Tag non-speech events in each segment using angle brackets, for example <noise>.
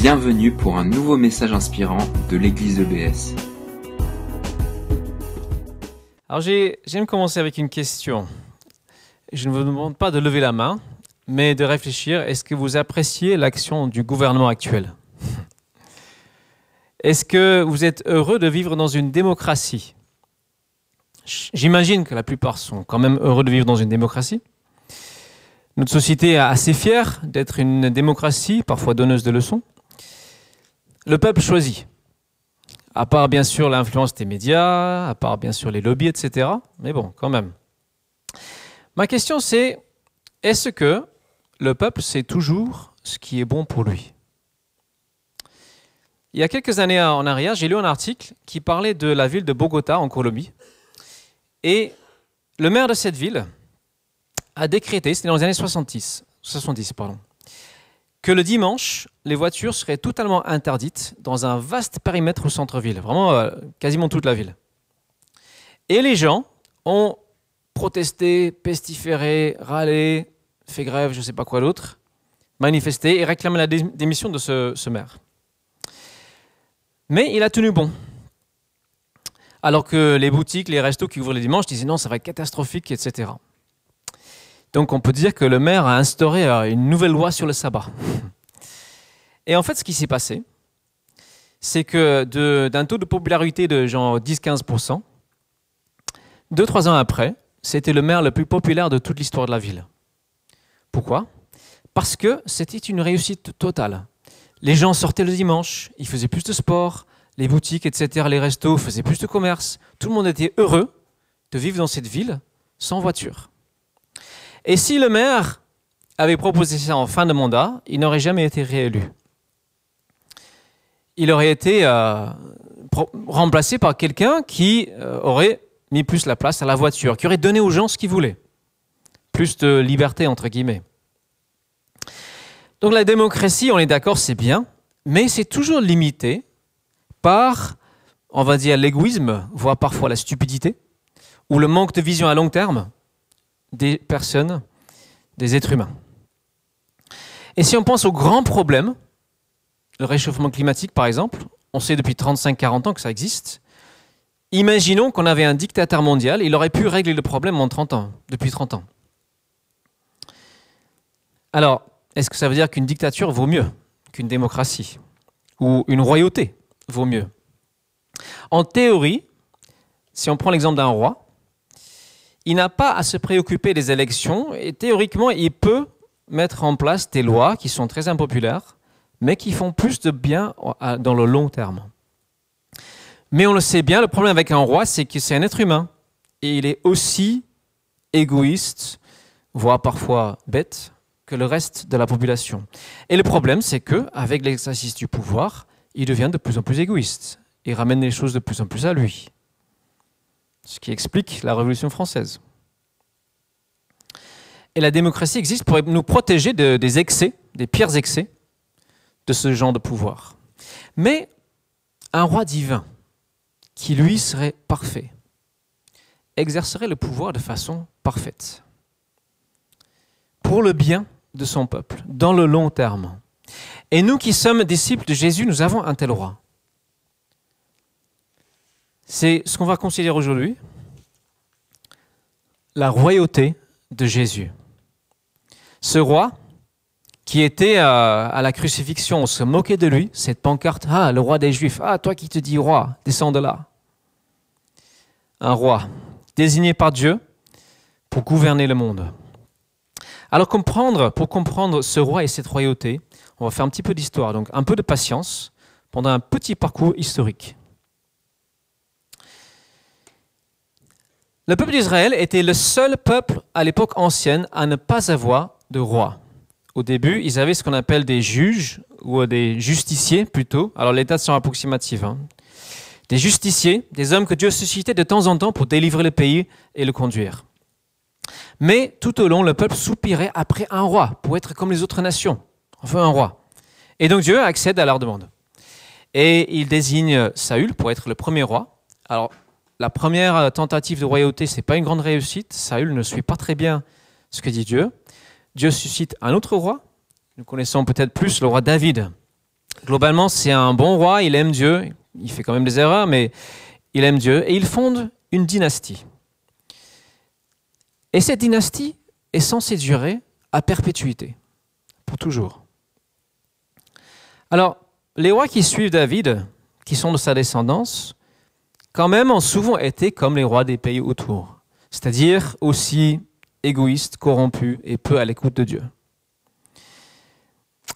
Bienvenue pour un nouveau message inspirant de l'église EBS. Alors j'aime commencer avec une question. Je ne vous demande pas de lever la main, mais de réfléchir, est-ce que vous appréciez l'action du gouvernement actuel? Est-ce que vous êtes heureux de vivre dans une démocratie? J'imagine que la plupart sont quand même heureux de vivre dans une démocratie. Notre société est assez fière d'être une démocratie, parfois donneuse de leçons. Le peuple choisit. À part bien sûr l'influence des médias, à part bien sûr les lobbies, etc. Mais bon, quand même. Ma question c'est, est-ce que le peuple sait toujours ce qui est bon pour lui? Il y a quelques années en arrière, j'ai lu un article qui parlait de la ville de Bogota en Colombie. Et le maire de cette ville a décrété, c'était dans les années 70, 70 pardon, que le dimanche, les voitures seraient totalement interdites dans un vaste périmètre au centre-ville, vraiment euh, quasiment toute la ville. Et les gens ont protesté, pestiféré, râlé, fait grève, je ne sais pas quoi d'autre, manifesté et réclamé la démission de ce, maire. Mais il a tenu bon. Alors que les boutiques, les restos qui ouvrent le dimanche disaient non, ça va être catastrophique, etc. Donc on peut dire que le maire a instauré euh, une nouvelle loi sur le sabbat. Et en fait, ce qui s'est passé, c'est que d'un taux de popularité de genre 10-15%, deux, trois ans après, c'était le maire le plus populaire de toute l'histoire de la ville. Pourquoi? Parce que c'était une réussite totale. Les gens sortaient le dimanche, ils faisaient plus de sport, les boutiques, etc., les restos faisaient plus de commerce. Tout le monde était heureux de vivre dans cette ville sans voiture. Et si le maire avait proposé ça en fin de mandat, il n'aurait jamais été réélu. Il aurait été euh, remplacé par quelqu'un qui euh, aurait mis plus la place à la voiture, qui aurait donné aux gens ce qu'ils voulaient. Plus de liberté, entre guillemets. Donc la démocratie, on est d'accord, c'est bien, mais c'est toujours limité par, on va dire, l'égoïsme, voire parfois la stupidité, ou le manque de vision à long terme des personnes, des êtres humains. Et si on pense aux grands problèmes, le réchauffement climatique par exemple, on sait depuis 35-40 ans que ça existe. Imaginons qu'on avait un dictateur mondial, il aurait pu régler le problème en 30 ans, depuis 30 ans. Alors, est-ce que ça veut dire qu'une dictature vaut mieux qu'une démocratie? Ou une royauté vaut mieux? En théorie, si on prend l'exemple d'un roi, il n'a pas à se préoccuper des élections et théoriquement, il peut mettre en place des lois qui sont très impopulaires, mais qui font plus de bien dans le long terme. Mais on le sait bien, le problème avec un roi, c'est que c'est un être humain. Et il est aussi égoïste, voire parfois bête, que le reste de la population. Et le problème, c'est que avec l'exercice du pouvoir, il devient de plus en plus égoïste et ramène les choses de plus en plus à lui ce qui explique la Révolution française. Et la démocratie existe pour nous protéger des excès, des pires excès de ce genre de pouvoir. Mais un roi divin, qui lui serait parfait, exercerait le pouvoir de façon parfaite, pour le bien de son peuple, dans le long terme. Et nous qui sommes disciples de Jésus, nous avons un tel roi. C'est ce qu'on va considérer aujourd'hui, la royauté de Jésus. Ce roi, qui était euh, à la crucifixion, on se moquait de lui, cette pancarte, ah, le roi des Juifs, ah, toi qui te dis roi, descends de là. Un roi désigné par Dieu pour gouverner le monde. Alors comprendre, pour comprendre ce roi et cette royauté, on va faire un petit peu d'histoire, donc un peu de patience pendant un petit parcours historique. Le peuple d'Israël était le seul peuple à l'époque ancienne à ne pas avoir de roi. Au début, ils avaient ce qu'on appelle des juges, ou des justiciers plutôt. Alors les dates sont approximatives. Hein. Des justiciers, des hommes que Dieu suscitait de temps en temps pour délivrer le pays et le conduire. Mais tout au long, le peuple soupirait après un roi, pour être comme les autres nations. On veut un roi. Et donc Dieu accède à leur demande. Et il désigne Saül pour être le premier roi. Alors, la première euh, tentative de royauté, c'est pas une grande réussite. Saül ne suit pas très bien ce que dit Dieu. Dieu suscite un autre roi. Nous connaissons peut-être plus le roi David. Globalement, c'est un bon roi, il aime Dieu, il fait quand même des erreurs, mais il aime Dieu, et il fonde une dynastie. Et cette dynastie est censée durer à perpétuité, pour toujours. Alors, les rois qui suivent David, qui sont de sa descendance, quand même ont souvent été comme les rois des pays autour, c'est-à-dire aussi égoïstes, corrompus et peu à l'écoute de Dieu.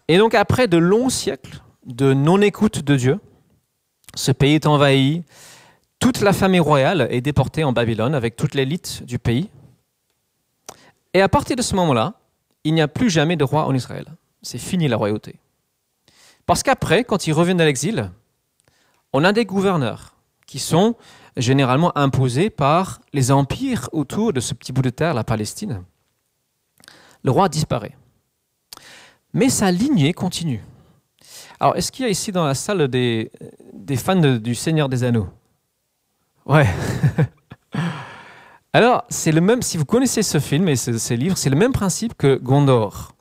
Et donc après de longs siècles de non-écoute de Dieu, ce pays est envahi, toute la famille royale est déportée en Babylone avec toute l'élite du pays. Et à partir de ce moment-là, il n'y a plus jamais de roi en Israël. C'est fini la royauté. Parce qu'après, quand ils reviennent de l'exil, on a des gouverneurs qui sont généralement imposés par les empires autour de ce petit bout de terre, la Palestine. Le roi disparaît. Mais sa lignée continue. Alors, est-ce qu'il y a ici dans la salle des, fans du Seigneur des Anneaux? Ouais. <laughs> Alors, c'est le même, si vous connaissez ce film et ces livres, c'est le même principe que Gondor.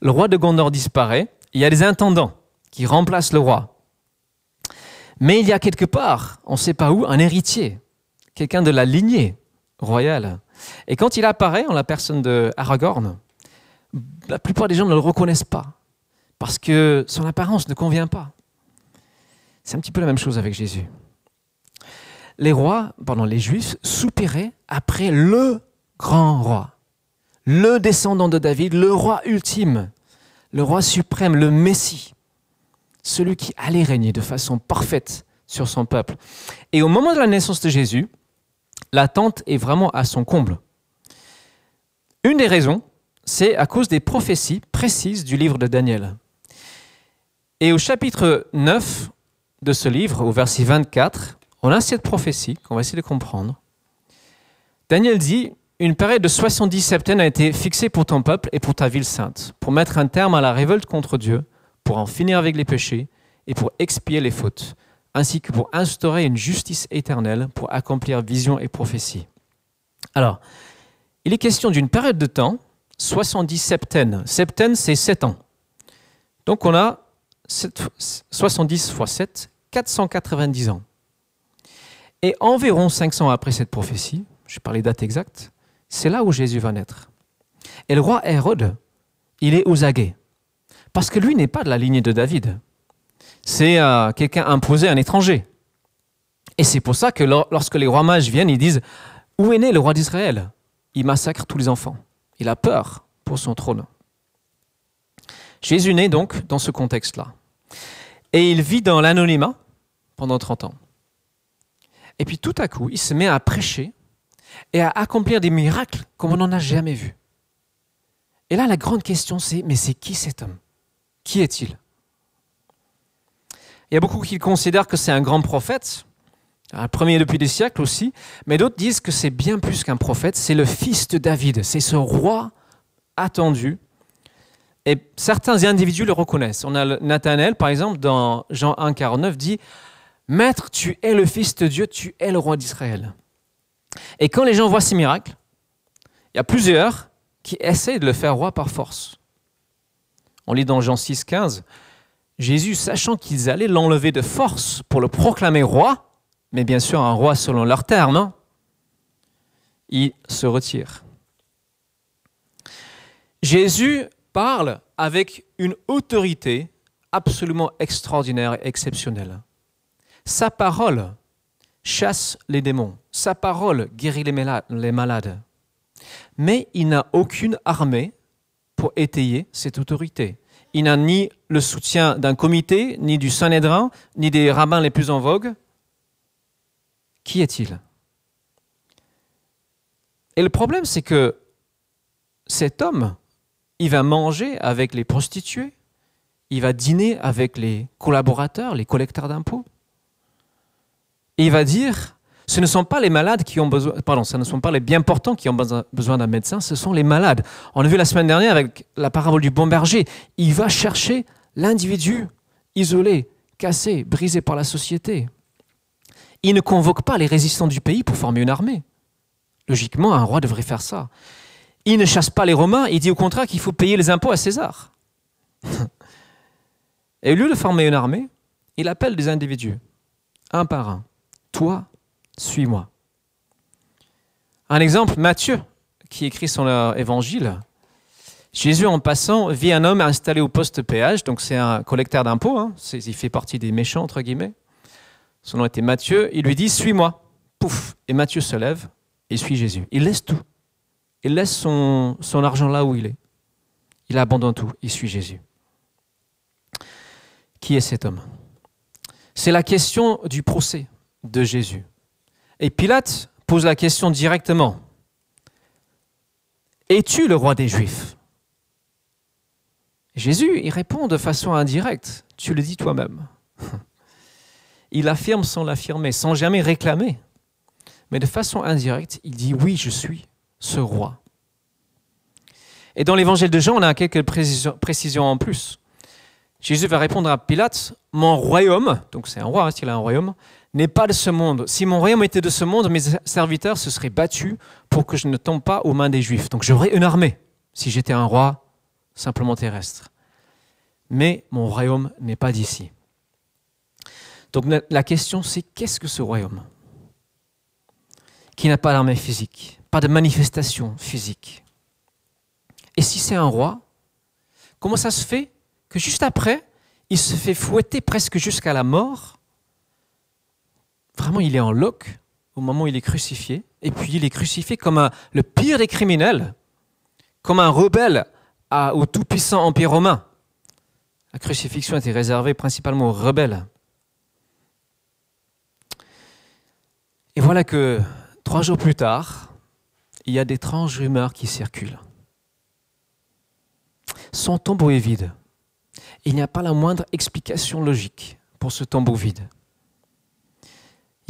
Le roi de Gondor disparaît, il y a des intendants qui remplacent le roi. Mais il y a quelque part, on ne sait pas où, un héritier, quelqu'un de la lignée royale. Et quand il apparaît en la personne de Aragorn, la plupart des gens ne le reconnaissent pas, parce que son apparence ne convient pas. C'est un petit peu la même chose avec Jésus. Les rois, pardon, les juifs soupiraient après le grand roi, le descendant de David, le roi ultime, le roi suprême, le Messie celui qui allait régner de façon parfaite sur son peuple. Et au moment de la naissance de Jésus, l'attente est vraiment à son comble. Une des raisons, c'est à cause des prophéties précises du livre de Daniel. Et au chapitre 9 de ce livre, au verset 24, on a cette prophétie qu'on va essayer de comprendre. Daniel dit, une période de 70 septaines a été fixée pour ton peuple et pour ta ville sainte, pour mettre un terme à la révolte contre Dieu pour en finir avec les péchés et pour expier les fautes, ainsi que pour instaurer une justice éternelle, pour accomplir vision et prophétie. Alors, il est question d'une période de temps, 70 septaines. Septaine, c'est 7 ans. Donc on a 70 fois 7, 490 ans. Et environ 500 après cette prophétie, je parle les dates exactes, c'est là où Jésus va naître. Et le roi Hérode, il est aux aguets. Parce que lui n'est pas de la lignée de David. C'est euh, quelqu'un imposé, un étranger. Et c'est pour ça que lorsque les rois mages viennent, ils disent Où est né le roi d'Israël? Il massacre tous les enfants. Il a peur pour son trône. Jésus naît donc dans ce contexte-là. Et il vit dans l'anonymat pendant 30 ans. Et puis tout à coup, il se met à prêcher et à accomplir des miracles comme on n'en a jamais vu. Et là, la grande question, c'est, mais c'est qui cet homme? Qui est-il? Il y a beaucoup qui considèrent que c'est un grand prophète, un premier depuis des siècles aussi, mais d'autres disent que c'est bien plus qu'un prophète, c'est le fils de David, c'est ce roi attendu. Et certains individus le reconnaissent. On a Nathanaël, par exemple, dans Jean 1, 49, dit Maître, tu es le fils de Dieu, tu es le roi d'Israël. Et quand les gens voient ces miracles, il y a plusieurs qui essaient de le faire roi par force. On lit dans Jean 6, 15, Jésus, sachant qu'ils allaient l'enlever de force pour le proclamer roi, mais bien sûr un roi selon leurs termes, hein, il se retire. Jésus parle avec une autorité absolument extraordinaire et exceptionnelle. Sa parole chasse les démons, sa parole guérit les malades, mais il n'a aucune armée pour étayer cette autorité. Il n'a ni le soutien d'un comité, ni du Sanhédrin, ni des rabbins les plus en vogue. Qui est-il? Et le problème, c'est que cet homme, il va manger avec les prostituées, il va dîner avec les collaborateurs, les collecteurs d'impôts. Et il va dire ce ne sont pas les malades qui ont besoin, bien portants qui ont besoin d'un médecin, ce sont les malades. On a vu la semaine dernière avec la parabole du bon berger. Il va chercher l'individu isolé, cassé, brisé par la société. Il ne convoque pas les résistants du pays pour former une armée. Logiquement, un roi devrait faire ça. Il ne chasse pas les Romains, il dit au contraire qu'il faut payer les impôts à César. <laughs> Et au lieu de former une armée, il appelle des individus, un par un. Toi, suis-moi. Un exemple, Matthieu, qui écrit son euh, évangile. Jésus, en passant, vit un homme installé au poste péage, donc c'est un collecteur d'impôts, hein. il fait partie des méchants, entre guillemets. Son nom était Matthieu. Il lui dit Suis-moi. Pouf Et Matthieu se lève et suit Jésus. Il laisse tout. Il laisse son, son argent là où il est. Il abandonne tout. Il suit Jésus. Qui est cet homme? C'est la question du procès de Jésus. Et Pilate pose la question directement. Es-tu le roi des Juifs? Jésus, il répond de façon indirecte. Tu le dis toi-même. <laughs> Il affirme sans l'affirmer, sans jamais réclamer. Mais de façon indirecte, il dit oui, je suis ce roi. Et dans l'évangile de Jean, on a quelques précisions en plus. Jésus va répondre à Pilate, mon royaume, donc c'est un roi, hein, s'il a un royaume, n'est pas de ce monde. Si mon royaume était de ce monde, mes serviteurs se seraient battus pour que je ne tombe pas aux mains des Juifs. Donc j'aurais une armée si j'étais un roi simplement terrestre. Mais mon royaume n'est pas d'ici. Donc la question c'est qu'est-ce que ce royaume qui n'a pas d'armée physique, pas de manifestation physique? Et si c'est un roi, comment ça se fait que juste après, il se fait fouetter presque jusqu'à la mort Vraiment, il est en loc au moment où il est crucifié, et puis il est crucifié comme le pire des criminels, comme un rebelle au tout-puissant Empire romain. La crucifixion était réservée principalement aux rebelles. Et voilà que trois jours plus tard, il y a d'étranges rumeurs qui circulent. Son tombeau est vide. Il n'y a pas la moindre explication logique pour ce tombeau vide.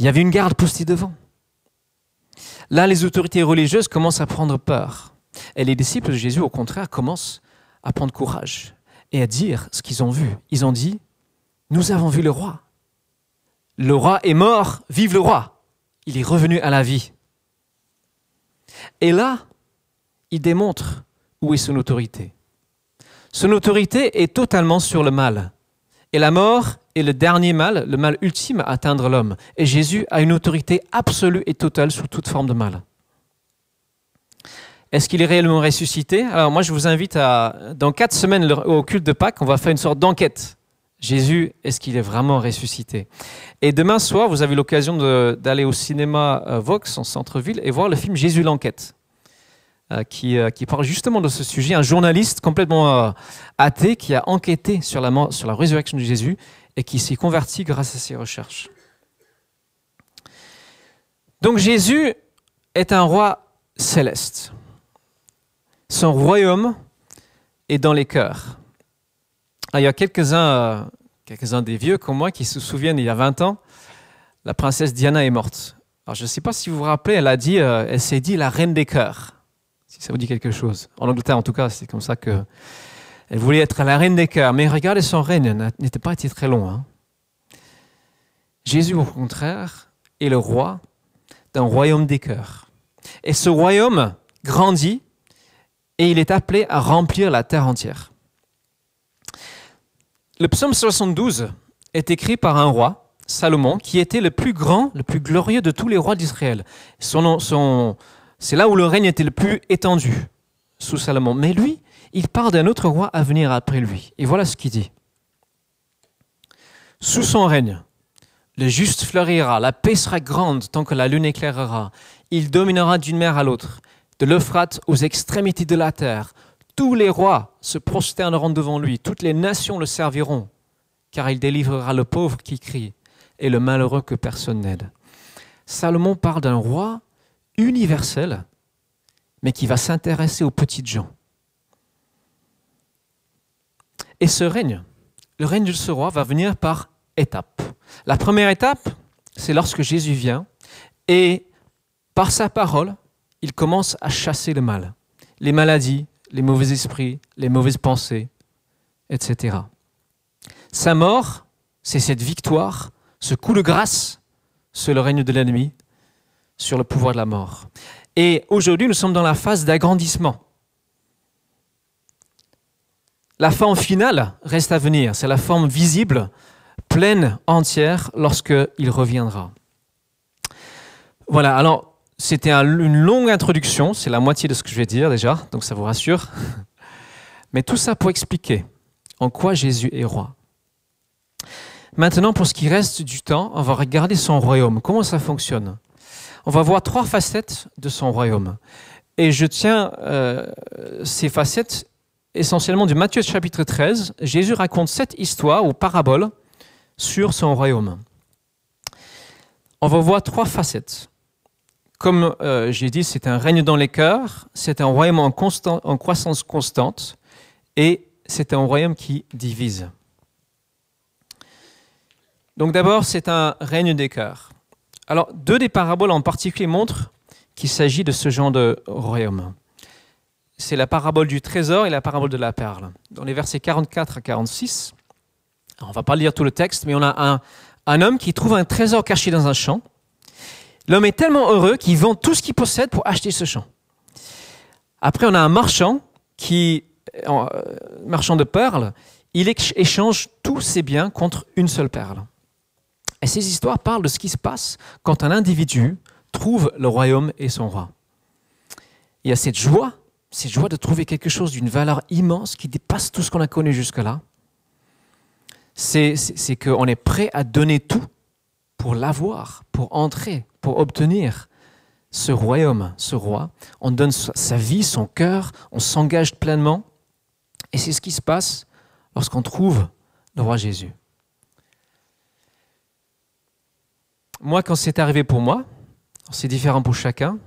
Il y avait une garde postée devant. Là, les autorités religieuses commencent à prendre peur. Et les disciples de Jésus, au contraire, commencent à prendre courage et à dire ce qu'ils ont vu. Ils ont dit, nous avons vu le roi. Le roi est mort, vive le roi. Il est revenu à la vie. Et là, il démontre où est son autorité. Son autorité est totalement sur le mal. Et la mort est le dernier mal, le mal ultime à atteindre l'homme. Et Jésus a une autorité absolue et totale sur toute forme de mal. Est-ce qu'il est réellement ressuscité? Alors moi, je vous invite à, dans quatre semaines au culte de Pâques, on va faire une sorte d'enquête. Jésus, est-ce qu'il est vraiment ressuscité? Et demain soir, vous avez l'occasion d'aller au cinéma euh, Vox en centre-ville et voir le film Jésus l'enquête, qui, euh, qui, parle justement de ce sujet. Un journaliste complètement athée qui a enquêté sur la, sur la résurrection de Jésus et qui s'est converti grâce à ses recherches. Donc Jésus est un roi céleste. Son royaume est dans les cœurs. Ah, il y a quelques-uns euh, quelques des vieux comme moi qui se souviennent, il y a 20 ans, la princesse Diana est morte. Alors, je ne sais pas si vous vous rappelez, elle euh, elle s'est dit la reine des cœurs, si ça vous dit quelque chose. En Angleterre, en tout cas, c'est comme ça que elle voulait être la reine des cœurs. Mais regardez, son règne n'était pas été très long. Hein. Jésus, au contraire, est le roi d'un royaume des cœurs. Et ce royaume grandit et il est appelé à remplir la terre entière. Le psaume 72 est écrit par un roi, Salomon, qui était le plus grand, le plus glorieux de tous les rois d'Israël. Son, c'est là où le règne était le plus étendu, sous Salomon. Mais lui, il parle d'un autre roi à venir après lui. Et voilà ce qu'il dit. Sous son règne, le juste fleurira, la paix sera grande tant que la lune éclairera. Il dominera d'une mer à l'autre de l'Euphrate aux extrémités de la terre. Tous les rois se prosterneront devant lui, toutes les nations le serviront, car il délivrera le pauvre qui crie et le malheureux que personne n'aide. Salomon parle d'un roi universel, mais qui va s'intéresser aux petites gens. Et ce règne, le règne de ce roi va venir par étapes. La première étape, c'est lorsque Jésus vient et par sa parole, il commence à chasser le mal, les maladies, les mauvais esprits, les mauvaises pensées, etc. Sa mort, c'est cette victoire, ce coup de grâce sur le règne de l'ennemi, sur le pouvoir de la mort. Et aujourd'hui, nous sommes dans la phase d'agrandissement. La forme finale reste à venir. C'est la forme visible, pleine, entière, lorsqu'il reviendra. Voilà, alors c'était une longue introduction, c'est la moitié de ce que je vais dire déjà, donc ça vous rassure. <laughs> Mais tout ça pour expliquer en quoi Jésus est roi. Maintenant, pour ce qui reste du temps, on va regarder son royaume. Comment ça fonctionne? On va voir trois facettes de son royaume. Et je tiens euh, ces facettes essentiellement du Matthieu chapitre 13. Jésus raconte cette histoire ou parabole sur son royaume. On va voir trois facettes. Comme euh, j'ai dit, c'est un règne dans les cœurs, c'est un royaume en, en croissance constante et c'est un royaume qui divise. Donc d'abord, c'est un règne des cœurs. Alors, deux des paraboles en particulier montrent qu'il s'agit de ce genre de royaume. C'est la parabole du trésor et la parabole de la perle. Dans les versets 44 à 46, on ne va pas lire tout le texte, mais on a un, homme qui trouve un trésor caché dans un champ. L'homme est tellement heureux qu'il vend tout ce qu'il possède pour acheter ce champ. Après, on a un marchand qui, euh, marchand de perles, il échange tous ses biens contre une seule perle. Et ces histoires parlent de ce qui se passe quand un individu trouve le royaume et son roi. Il y a cette joie, cette joie de trouver quelque chose d'une valeur immense qui dépasse tout ce qu'on a connu jusque-là. C'est qu'on est prêt à donner tout pour l'avoir, pour entrer, pour obtenir ce royaume, ce roi. On donne sa vie, son cœur, on s'engage pleinement. Et c'est ce qui se passe lorsqu'on trouve le roi Jésus. Moi, quand c'est arrivé pour moi, c'est différent pour chacun,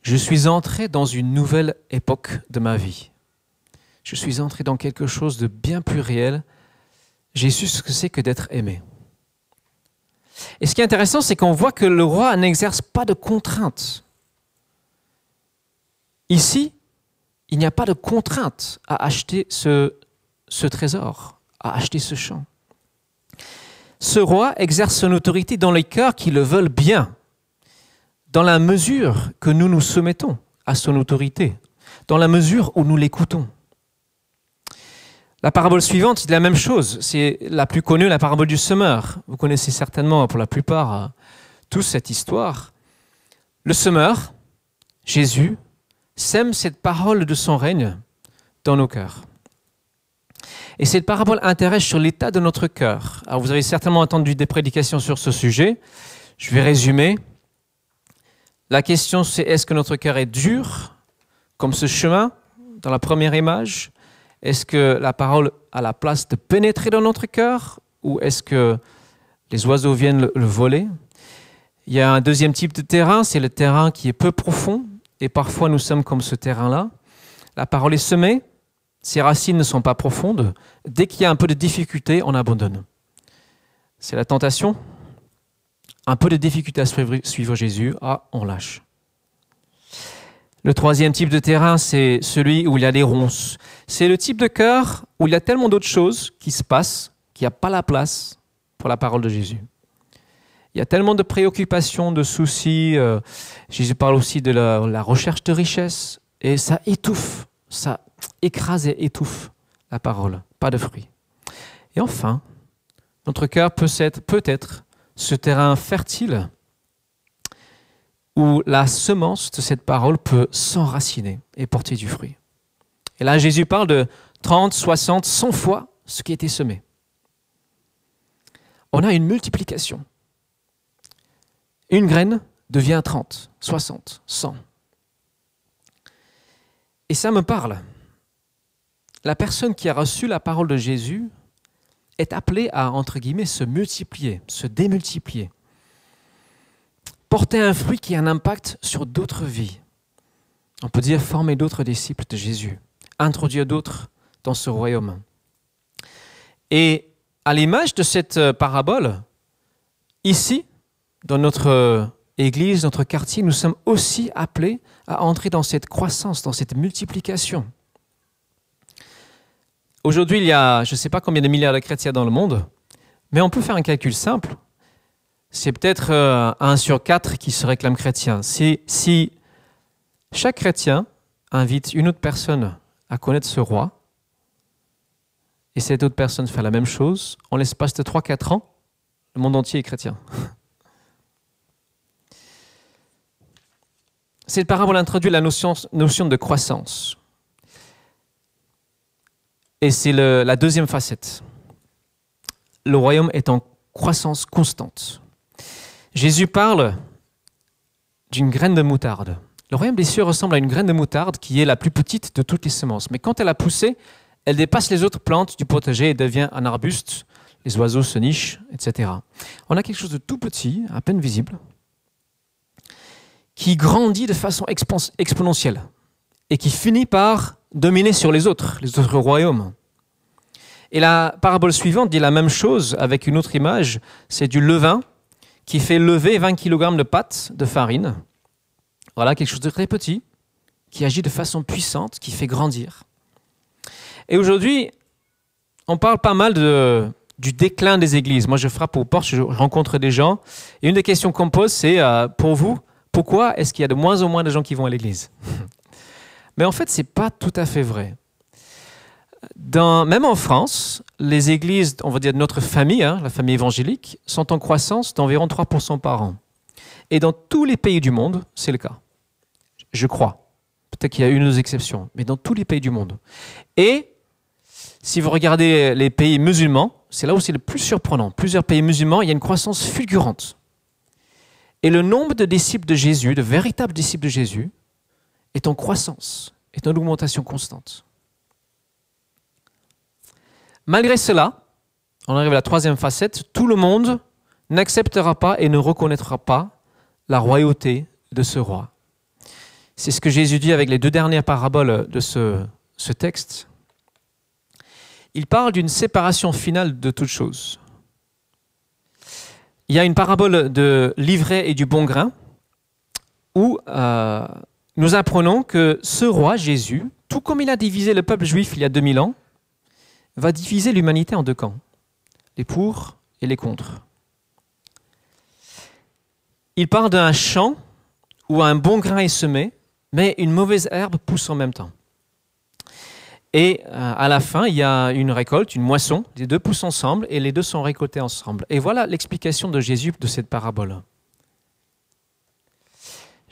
je suis entré dans une nouvelle époque de ma vie. Je suis entré dans quelque chose de bien plus réel. J'ai su ce que c'est que d'être aimé. Et ce qui est intéressant, c'est qu'on voit que le roi n'exerce pas de contraintes. Ici, il n'y a pas de contrainte à acheter ce, ce trésor, à acheter ce champ ce roi exerce son autorité dans les cœurs qui le veulent bien, dans la mesure que nous nous soumettons à son autorité, dans la mesure où nous l'écoutons. La parabole suivante, c'est la même chose. C'est la plus connue, la parabole du semeur. Vous connaissez certainement pour la plupart euh, tous cette histoire. Le semeur, Jésus, sème cette parole de son règne dans nos cœurs. Et cette parabole intéresse sur l'état de notre cœur. Alors vous avez certainement entendu des prédications sur ce sujet. Je vais résumer. La question c'est est-ce que notre cœur est dur, comme ce chemin dans la première image? Est-ce que la parole a la place de pénétrer dans notre cœur? Ou est-ce que les oiseaux viennent le, le voler? Il y a un deuxième type de terrain, c'est le terrain qui est peu profond et parfois nous sommes comme ce terrain-là. La parole est semée, ses racines ne sont pas profondes. Dès qu'il y a un peu de difficulté, on abandonne. C'est la tentation. Un peu de difficulté à suivre Jésus, ah, on lâche. Le troisième type de terrain, c'est celui où il y a des ronces. C'est le type de cœur où il y a tellement d'autres choses qui se passent qu'il n'y a pas la place pour la parole de Jésus. Il y a tellement de préoccupations, de soucis. Euh, Jésus parle aussi de la, la recherche de richesse et ça étouffe, ça écrase et étouffe la parole, pas de fruit. Et enfin, notre cœur peut être, peut être ce terrain fertile où la semence de cette parole peut s'enraciner et porter du fruit. Et là, Jésus parle de 30, 60, 100 fois ce qui a été semé. On a une multiplication. Une graine devient 30, 60, 100. Et ça me parle la personne qui a reçu la parole de Jésus est appelée à, entre guillemets, se multiplier, se démultiplier, porter un fruit qui a un impact sur d'autres vies. On peut dire former d'autres disciples de Jésus, introduire d'autres dans ce royaume. Et à l'image de cette euh, parabole, ici, dans notre euh, église, notre quartier, nous sommes aussi appelés à entrer dans cette croissance, dans cette multiplication. Aujourd'hui, il y a je ne sais pas combien de milliards de chrétiens dans le monde, mais on peut faire un calcul simple. C'est peut-être euh, un sur quatre qui se réclame chrétien. Si, chaque chrétien invite une autre personne à connaître ce roi, et cette autre personne fait la même chose, en l'espace de 3-4 ans, le monde entier est chrétien. <laughs> Cette parabole introduit la notion de croissance. Et c'est la deuxième facette. Le royaume est en croissance constante. Jésus parle d'une graine de moutarde. Le royaume des cieux ressemble à une graine de moutarde qui est la plus petite de toutes les semences. Mais quand elle a poussé, elle dépasse les autres plantes du potager et devient un arbuste. Les oiseaux se nichent, etc. On a quelque chose de tout petit, à peine visible, qui grandit de façon exponentielle et qui finit par dominer sur les autres, les autres royaumes. Et la parabole suivante dit la même chose avec une autre image, c'est du levain qui fait lever 20 kg de pâte de farine. Voilà quelque chose de très petit, qui agit de façon puissante, qui fait grandir. Et aujourd'hui, on parle pas mal du déclin des églises. Moi, je frappe aux portes, je rencontre des gens, et une des questions qu'on pose, c'est euh, pour vous, pourquoi est-ce qu'il y a de moins en moins de gens qui vont à l'église? Mais en fait, ce n'est pas tout à fait vrai. Même en France, les églises, on va dire de notre famille, hein, la famille évangélique, sont en croissance d'environ 3% par an. Et dans tous les pays du monde, c'est le cas. Je crois. Peut-être qu'il y a une ou deux exceptions, mais dans tous les pays du monde. Et si vous regardez les pays musulmans, c'est là où c'est le plus surprenant. Plusieurs pays musulmans, il y a une croissance fulgurante. Et le nombre de disciples de Jésus, de véritables disciples de Jésus, est en croissance, est en augmentation constante. Malgré cela, on arrive à la troisième facette, tout le monde n'acceptera pas et ne reconnaîtra pas la royauté de ce roi. C'est ce que Jésus dit avec les deux dernières paraboles de ce, texte il parle d'une séparation finale de toutes choses. Il y a une parabole de l'ivraie et du bon grain où euh, nous apprenons que ce roi Jésus, tout comme il a divisé le peuple juif il y a 2000 ans, va diviser l'humanité en deux camps, les pour et les contre. Il parle d'un champ où un bon grain est semé, mais une mauvaise herbe pousse en même temps. Et euh, à la fin, il y a une récolte, une moisson, les deux poussent ensemble et les deux sont récoltés ensemble. Et voilà l'explication de Jésus de cette parabole.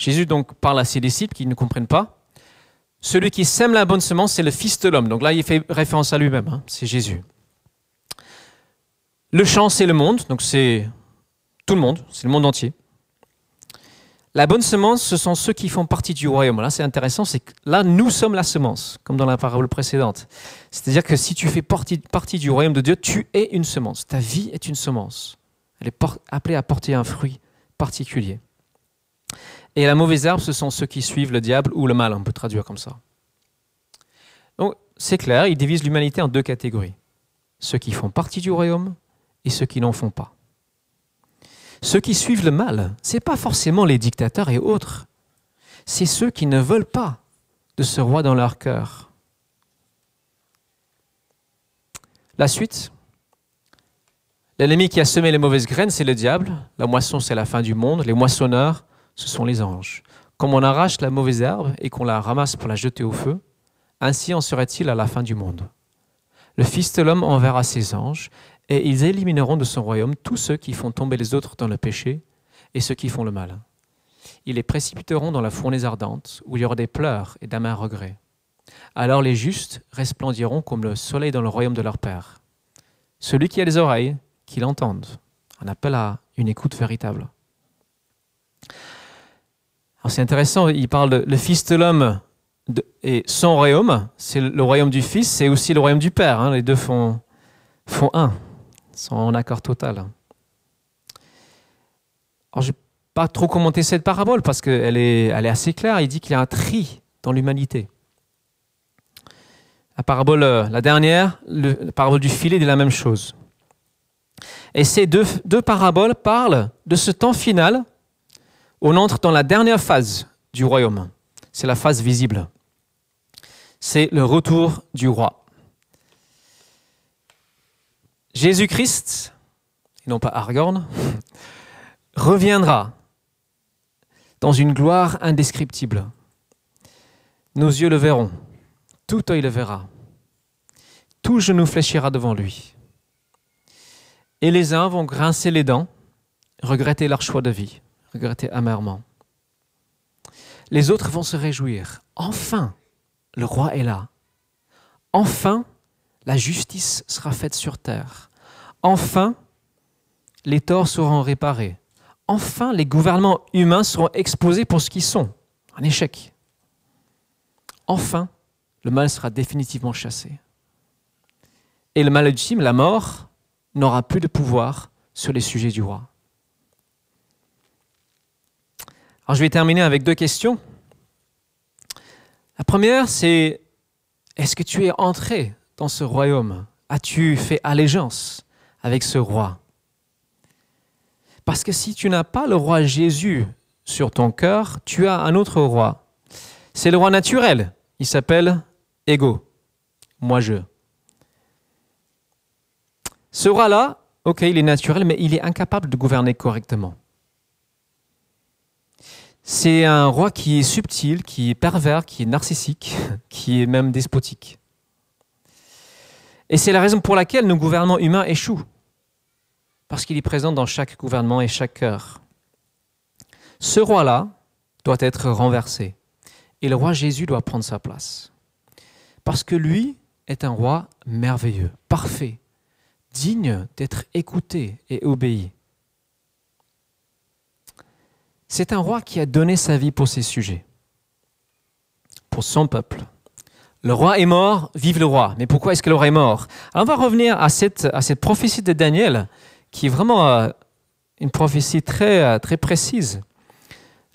Jésus donc parle à ses disciples qui ne comprennent pas. Celui qui sème la bonne semence, c'est le Fils de l'homme. Donc là, il fait référence à lui-même, hein, c'est Jésus. Le champ, c'est le monde, donc c'est tout le monde, c'est le monde entier. La bonne semence, ce sont ceux qui font partie du royaume. Là, c'est intéressant, c'est que là, nous sommes la semence, comme dans la parole précédente. C'est-à-dire que si tu fais partie, du royaume de Dieu, tu es une semence. Ta vie est une semence. Elle est appelée à porter un fruit particulier. Et la mauvaise herbe, ce sont ceux qui suivent le diable ou le mal, on peut traduire comme ça. Donc, c'est clair, il divise l'humanité en deux catégories. Ceux qui font partie du royaume et ceux qui n'en font pas. Ceux qui suivent le mal, ce n'est pas forcément les dictateurs et autres. C'est ceux qui ne veulent pas de ce roi dans leur cœur. La suite. L'ennemi qui a semé les mauvaises graines, c'est le diable. La moisson, c'est la fin du monde. Les moissonneurs, ce sont les anges. Comme on arrache la mauvaise herbe et qu'on la ramasse pour la jeter au feu, ainsi en serait-il à la fin du monde. Le Fils de l'homme enverra ses anges, et ils élimineront de son royaume tous ceux qui font tomber les autres dans le péché et ceux qui font le mal. Ils les précipiteront dans la fournaise ardente, où il y aura des pleurs et d'amers regrets. Alors les justes resplendiront comme le soleil dans le royaume de leur Père. Celui qui a les oreilles, qu'il entende. Un appel à une écoute véritable. C'est intéressant, il parle de le Fils de l'homme et son royaume, c'est le royaume du Fils, c'est aussi le royaume du Père. Hein. les deux font, un sont en accord total. Alors, je ne vais pas trop commenter cette parabole parce qu'elle est, assez claire. Il dit qu'il y a un tri dans l'humanité. La parabole, la dernière, la parabole du filet, dit la même chose. Et ces deux, paraboles parlent de ce temps final on entre dans la dernière phase du royaume. C'est la phase visible. C'est le retour du roi. Jésus-Christ, et non pas Argorn, <laughs> reviendra dans une gloire indescriptible. Nos yeux le verront, tout œil le verra. tout genou fléchira devant lui. Et les uns vont grincer les dents, regretter leur choix de vie, regretter amèrement. Les autres vont se réjouir. Enfin, le roi est là. Enfin, la justice sera faite sur terre. Enfin, les torts seront réparés. Enfin, les gouvernements humains seront exposés pour ce qu'ils sont, un échec. Enfin, le mal sera définitivement chassé. Et le mal ultime, la mort, n'aura plus de pouvoir sur les sujets du roi. Alors je vais terminer avec deux questions. La première, c'est est-ce que tu es entré dans ce royaume? As-tu fait allégeance avec ce roi? Parce que si tu n'as pas le roi Jésus sur ton cœur, tu as un autre roi. C'est le roi naturel. Il s'appelle Ego, moi-je. Ce roi-là, ok, il est naturel, mais il est incapable de gouverner correctement. C'est un roi qui est subtil, qui est pervers, qui est narcissique, <laughs> qui est même despotique. Et c'est la raison pour laquelle nos gouvernements humains échouent, parce qu'il est présent dans chaque gouvernement et chaque cœur. Ce roi-là doit être renversé, et le roi Jésus doit prendre sa place, parce que lui est un roi merveilleux, parfait, digne d'être écouté et obéi. C'est un roi qui a donné sa vie pour ses sujets, pour son peuple. Le roi est mort, vive le roi. Mais pourquoi est-ce que le roi est mort Alors on va revenir à cette, prophétie de Daniel, qui est vraiment euh, une prophétie très, euh, très précise.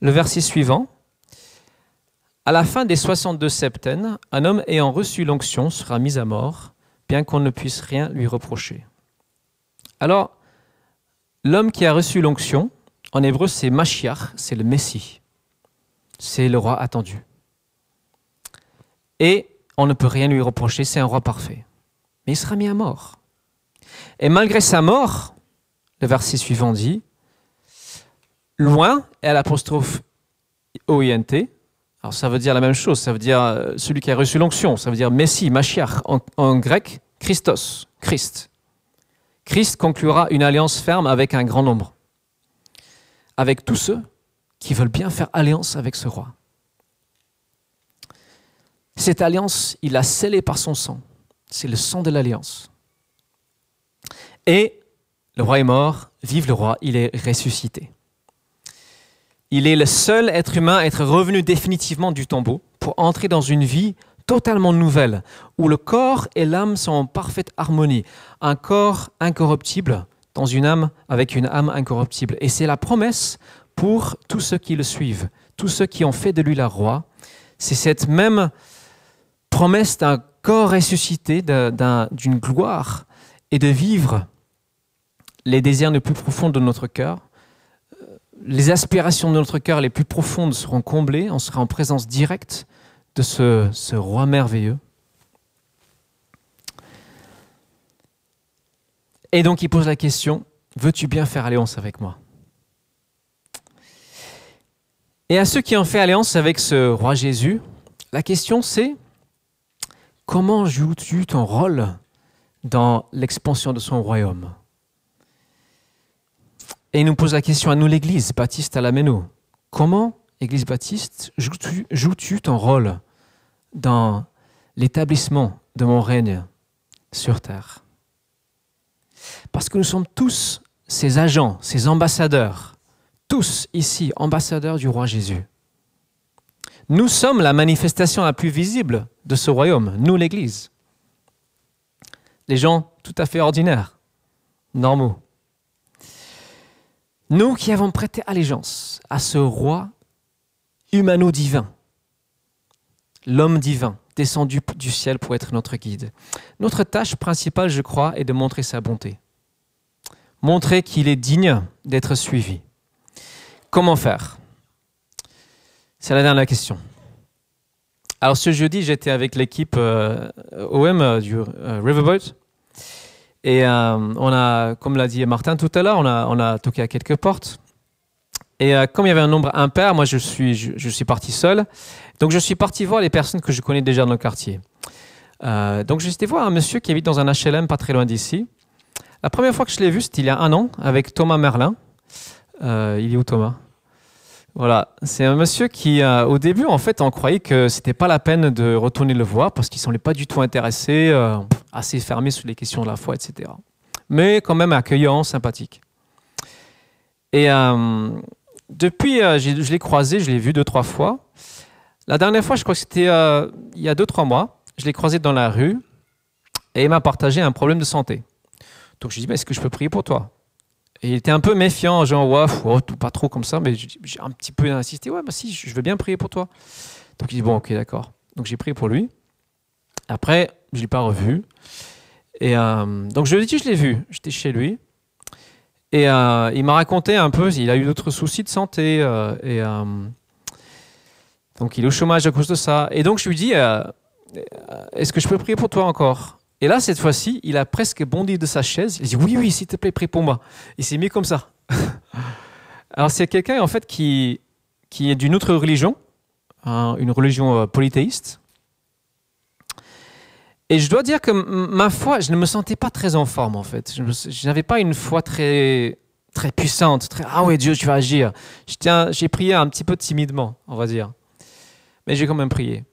Le verset suivant. À la fin des 62 septaines, un homme ayant reçu l'onction sera mis à mort, bien qu'on ne puisse rien lui reprocher. Alors, l'homme qui a reçu l'onction, en hébreu c'est Mashiach, c'est le Messie. C'est le roi attendu. Et on ne peut rien lui reprocher, c'est un roi parfait. Mais il sera mis à mort. Et malgré sa mort, le verset suivant dit, loin, et à l'apostrophe O-I-N-T, alors ça veut dire la même chose, ça veut dire euh, celui qui a reçu l'onction, ça veut dire Messie, Mashiach, en grec, Christos, Christ. Christ conclura une alliance ferme avec un grand nombre, avec tous ceux qui veulent bien faire alliance avec ce roi. Cette alliance, il l'a scellée par son sang. C'est le sang de l'alliance. Et le roi est mort, vive le roi, il est ressuscité. Il est le seul être humain à être revenu définitivement du tombeau pour entrer dans une vie totalement nouvelle, où le corps et l'âme sont en parfaite harmonie. Un corps incorruptible dans une âme avec une âme incorruptible. Et c'est la promesse pour tous ceux qui le suivent, tous ceux qui ont fait de lui la roi. C'est cette même promesse d'un corps ressuscité, d'une gloire, et de vivre les désirs les plus profonds de notre cœur. Les aspirations de notre cœur les plus profondes seront comblées, on sera en présence directe de ce, ce roi merveilleux. Et donc il pose la question, veux-tu bien faire alliance avec moi? Et à ceux qui ont fait alliance avec ce roi Jésus, la question c'est, Comment joues-tu ton rôle dans l'expansion de son royaume? Et il nous pose la question à nous, l'Église baptiste à la. Comment, Église baptiste, joues-tu ton rôle dans l'établissement de mon règne sur terre? Parce que nous sommes tous ces agents, ces ambassadeurs, tous ici ambassadeurs du roi Jésus. Nous sommes la manifestation la plus visible de ce royaume, nous l'Église. Les gens tout à fait ordinaires, normaux. Nous qui avons prêté allégeance à ce roi humano-divin, l'homme divin, descendu du ciel pour être notre guide. Notre tâche principale, je crois, est de montrer sa bonté. Montrer qu'il est digne d'être suivi. Comment faire? C'est la dernière question. Alors ce jeudi, j'étais avec l'équipe euh, OM euh, du euh, Riverboat. Et on a, comme l'a dit Martin tout à l'heure, on a, on a toqué à quelques portes. Et comme il y avait un nombre impair, moi je suis, je, suis parti seul. Donc je suis parti voir les personnes que je connais déjà dans le quartier. Euh, donc j'étais voir un monsieur qui habite dans un HLM pas très loin d'ici. La première fois que je l'ai vu, c'était il y a un an avec Thomas Merlin. Euh, il est où Thomas? Voilà, c'est un monsieur qui, euh, au début, en fait, on croyait que c'était pas la peine de retourner le voir parce qu'il semblait pas du tout intéressé, assez fermé sur les questions de la foi, etc. Mais quand même accueillant, sympathique. Et depuis, je l'ai croisé, je l'ai vu deux trois fois. La dernière fois, je crois que c'était il y a deux trois mois je l'ai croisé dans la rue et il m'a partagé un problème de santé. Donc je lui ai dit, est-ce que je peux prier pour toi? Et il était un peu méfiant, genre, ouais, pas trop comme ça, mais j'ai un petit peu insisté, ouais, bah si, je veux bien prier pour toi. Donc il dit, bon, ok, d'accord. Donc j'ai prié pour lui. Après, je ne l'ai pas revu. Et euh, donc je lui ai dit, je l'ai vu, j'étais chez lui. Et euh, il m'a raconté un peu, il a eu d'autres soucis de santé. Euh, et donc il est au chômage à cause de ça. Et donc je lui dis, euh, est-ce que je peux prier pour toi encore? Et là, cette fois-ci, il a presque bondi de sa chaise. Il dit Oui, oui, s'il te plaît, prie pour moi. Il s'est mis comme ça. <laughs> Alors, c'est quelqu'un, en fait, qui, qui est d'une autre religion, hein, une religion euh, polythéiste. Et je dois dire que ma foi, je ne me sentais pas très en forme, en fait. Je n'avais pas une foi très, très puissante, très Ah ouais, Dieu, tu vas agir. J'ai prié un petit peu timidement, on va dire. Mais j'ai quand même prié.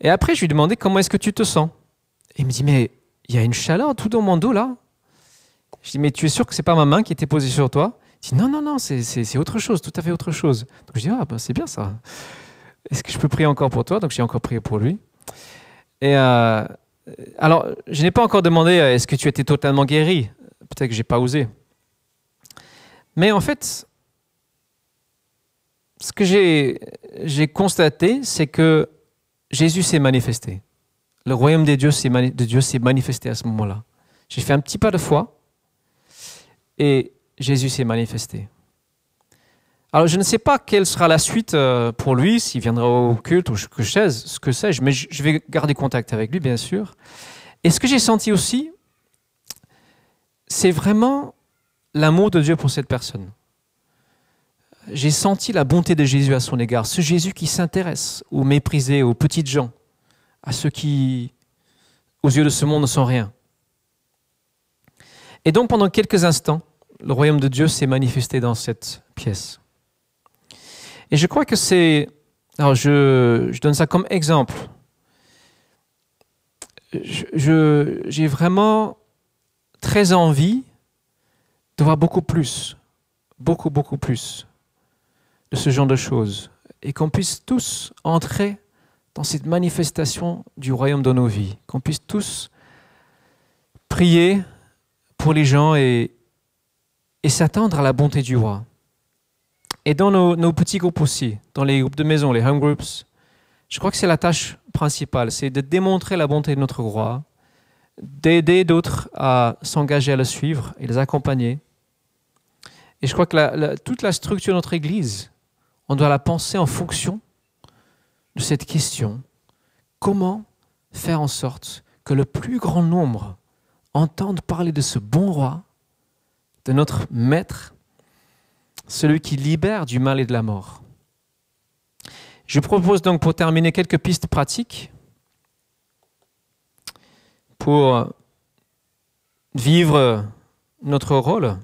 Et après, je lui ai demandé comment est-ce que tu te sens. il me dit, mais il y a une chaleur tout dans mon dos là. Je dis, mais tu es sûr que c'est pas ma main qui était posée sur toi? Il dit, non, non, non, c'est autre chose, tout à fait autre chose. Donc je dis, ah ben c'est bien ça. Est-ce que je peux prier encore pour toi? Donc j'ai encore prié pour lui. Et euh, alors, je n'ai pas encore demandé, euh, est-ce que tu étais totalement guéri? Peut-être que j'ai pas osé. Mais en fait, ce que j'ai constaté, c'est que Jésus s'est manifesté. Le royaume de Dieu s'est manifesté à ce moment-là. J'ai fait un petit pas de foi et Jésus s'est manifesté. Alors je ne sais pas quelle sera la suite euh, pour lui, s'il viendra au culte ou ce que sais-je, mais je vais garder contact avec lui, bien sûr. Et ce que j'ai senti aussi, c'est vraiment l'amour de Dieu pour cette personne j'ai senti la bonté de Jésus à son égard. Ce Jésus qui s'intéresse aux méprisés, aux petites gens, à ceux qui, aux yeux de ce monde, ne sont rien. Et donc pendant quelques instants, le royaume de Dieu s'est manifesté dans cette pièce. Et je crois que c'est... Alors je, donne ça comme exemple. J'ai vraiment très envie de voir beaucoup plus, beaucoup, beaucoup plus de ce genre de choses et qu'on puisse tous entrer dans cette manifestation du royaume dans nos vies, qu'on puisse tous prier pour les gens et s'attendre à la bonté du roi. Et dans nos, petits groupes aussi, dans les groupes de maison, les home groups, je crois que c'est la tâche principale, c'est de démontrer la bonté de notre roi, d'aider d'autres à s'engager à le suivre et les accompagner. Et je crois que toute la structure de notre Église on doit la penser en fonction de cette question. Comment faire en sorte que le plus grand nombre entende parler de ce bon roi, de notre maître, celui qui libère du mal et de la mort. Je propose donc pour terminer quelques pistes pratiques pour vivre notre rôle.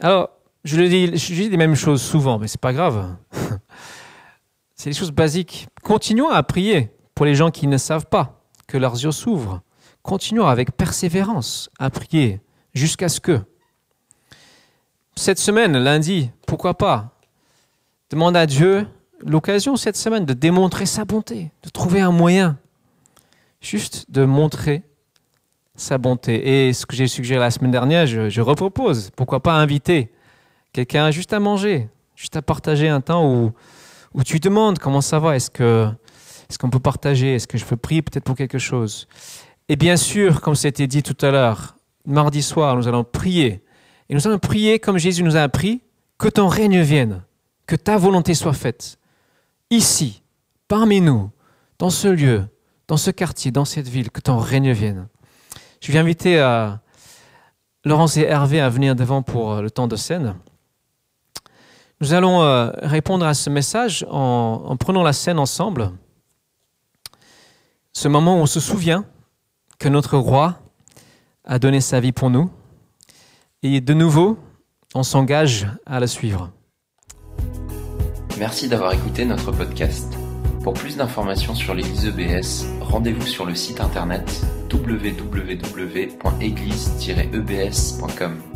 Alors, je le dis, dis les mêmes choses souvent, mais c'est pas grave. <laughs> c'est des choses basiques. Continuons à prier pour les gens qui ne savent pas, que leurs yeux s'ouvrent. Continuons avec persévérance à prier jusqu'à ce que. Cette semaine, lundi, pourquoi pas? Demande à Dieu l'occasion cette semaine de démontrer sa bonté, de trouver un moyen, juste de montrer sa bonté. Et ce que j'ai suggéré la semaine dernière, je, repropose. Pourquoi pas inviter Quelqu'un juste à manger, juste à partager un temps où, où tu demandes comment ça va, est-ce que est-ce qu'on peut partager, est-ce que je peux prier peut-être pour quelque chose? Et bien sûr, comme c'était dit tout à l'heure, mardi soir, nous allons prier. Et nous allons prier comme Jésus nous a appris, que ton règne vienne, que ta volonté soit faite, ici, parmi nous, dans ce lieu, dans ce quartier, dans cette ville, que ton règne vienne. Je vais inviter euh, Laurence et Hervé à venir devant pour euh, le temps de scène. Nous allons euh, répondre à ce message en, prenant la scène ensemble. ce moment où on se souvient que notre roi a donné sa vie pour nous. Et de nouveau, on s'engage à la suivre. Merci d'avoir écouté notre podcast. Pour plus d'informations sur l'Église EBS, rendez-vous sur le site internet www.église-ebs.com.